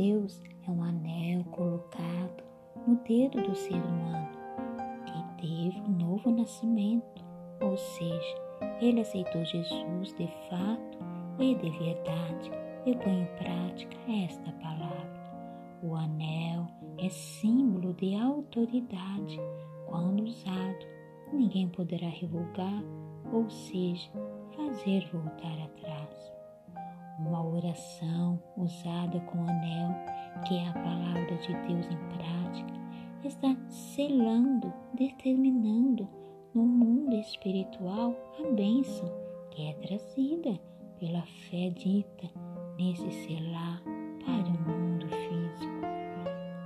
Deus é um anel colocado no dedo do ser humano que teve um novo nascimento, ou seja, ele aceitou Jesus de fato e de verdade e põe em prática esta palavra. O anel é símbolo de autoridade. Quando usado, ninguém poderá revogar, ou seja, fazer voltar atrás. Uma oração usada com anel, que é a palavra de Deus em prática, está selando, determinando no mundo espiritual a bênção que é trazida pela fé dita nesse selar para o mundo físico.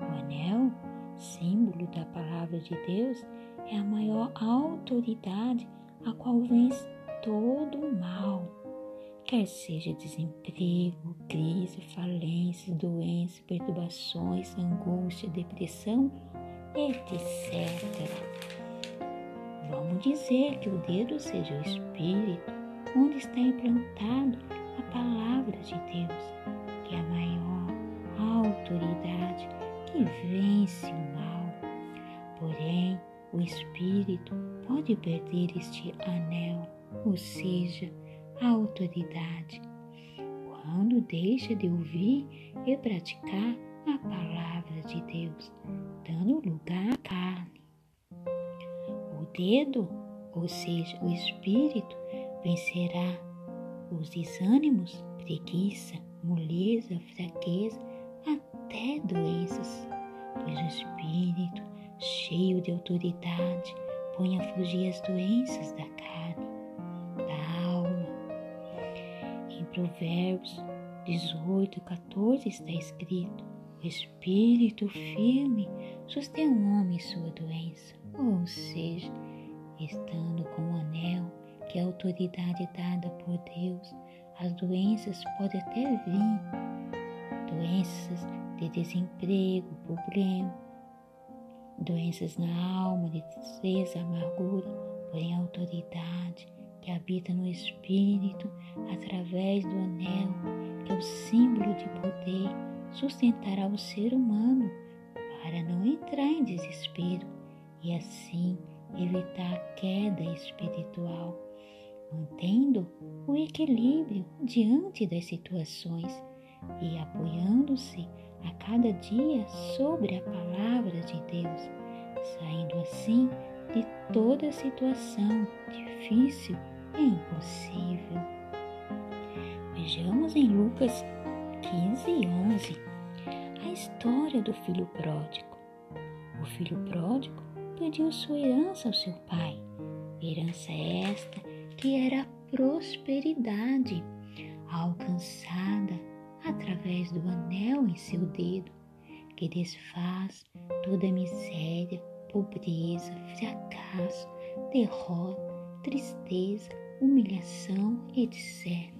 O anel, símbolo da palavra de Deus, é a maior autoridade a qual vence todo o mal, quer seja desemprego, crise, falências, doenças, perturbações, angústia, depressão, etc. Vamos dizer que o dedo seja o espírito onde está implantado a palavra de Deus, que é a maior autoridade que vence o mal. Porém, o espírito pode perder este anel, ou seja, a autoridade, quando deixa de ouvir e praticar a palavra de Deus, dando lugar à carne. O dedo, ou seja, o espírito, vencerá os desânimos, preguiça, moleza, fraqueza, até doenças, pois o espírito, cheio de autoridade, põe a fugir as doenças da Provérbios 18, 14 está escrito: O espírito firme sustém um homem em sua doença, ou seja, estando com o anel que a autoridade dada por Deus, as doenças podem até vir, doenças de desemprego, problema, doenças na alma, de tristeza, amargura, porém a autoridade que habita no Espírito, através do anel, que é o símbolo de poder, sustentará o ser humano para não entrar em desespero e assim evitar a queda espiritual mantendo o equilíbrio diante das situações e apoiando-se a cada dia sobre a palavra de Deus, saindo assim de toda situação difícil e impossível. Vejamos em Lucas 15 e 11 a história do filho pródigo. O filho pródigo pediu sua herança ao seu pai. Herança esta que era a prosperidade alcançada através do anel em seu dedo, que desfaz toda miséria, pobreza, fracasso, derrota, tristeza, humilhação, etc.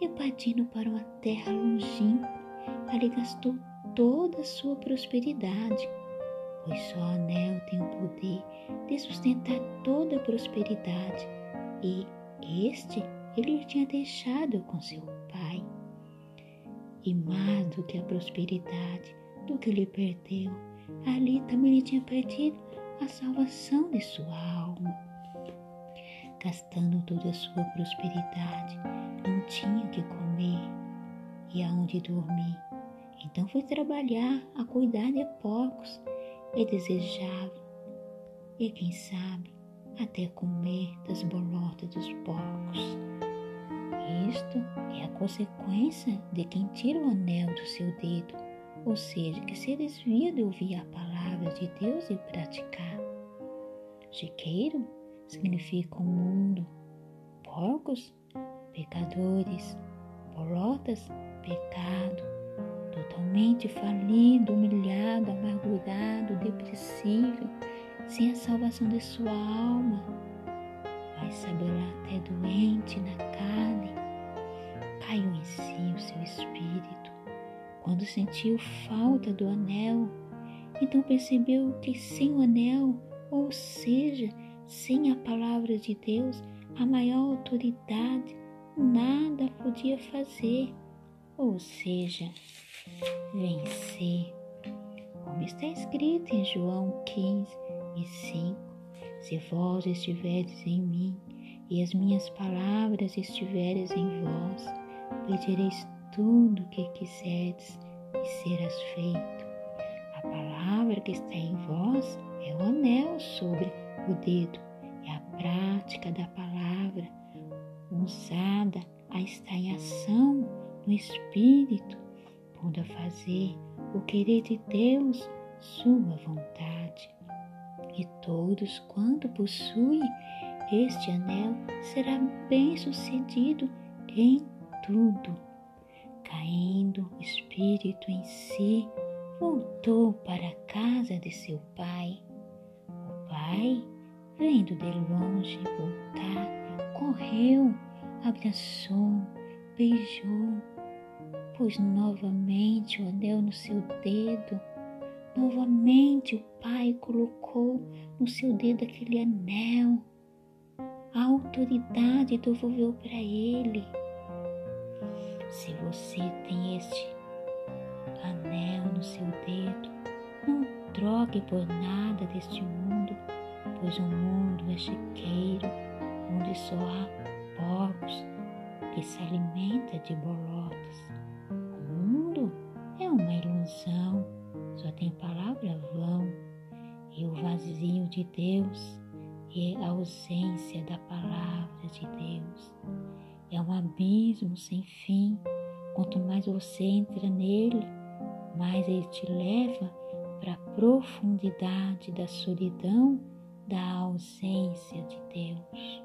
E partindo para uma terra longínqua, ali gastou toda a sua prosperidade, pois só o anel tem o poder de sustentar toda a prosperidade e este ele tinha deixado com seu pai. E mais do que a prosperidade, do que lhe perdeu, ali também ele tinha perdido a salvação de sua alma. Gastando toda a sua prosperidade, não tinha que comer e aonde dormir. Então foi trabalhar a cuidar de porcos e desejava, e quem sabe, até comer das bolotas dos porcos. Isto é a consequência de quem tira o anel do seu dedo, ou seja, que se desvia de ouvir a palavra de Deus e praticar. Chiqueiro significa o um mundo, porcos, pecadores, bolotas, pecado, totalmente falido, humilhado, amargurado, depressivo, sem a salvação de sua alma. Vai saber lá até doente na carne. Caiu em si o seu espírito quando sentiu falta do anel. Então percebeu que sem o anel, ou seja, sem a palavra de Deus, a maior autoridade, nada podia fazer. Ou seja, vencer. Como está escrito em João 15 e 5: Se vós estiveres em mim e as minhas palavras estiveres em vós, pedireis tudo o que quiserdes e serás feito. A palavra que está em vós é o anel sobre o dedo, é a prática da palavra usada a estar em ação no Espírito, pondo a fazer o querer de Deus, sua vontade. E todos quanto possuem este anel será bem sucedido em tudo. Caindo o espírito em si, voltou para a casa de seu pai. O pai, vendo de longe voltar, correu, abraçou, beijou, pôs novamente o anel no seu dedo. Novamente o pai colocou no seu dedo aquele anel. A autoridade devolveu para ele. Se você tem este anel no seu dedo, não troque por nada deste mundo, pois o mundo é chiqueiro, onde só há porcos que se alimenta de bolotas. O mundo é uma ilusão, só tem palavra vão, e o vazio de Deus e a ausência da palavra de Deus. É um abismo sem fim. Quanto mais você entra nele, mais ele te leva para a profundidade da solidão, da ausência de Deus.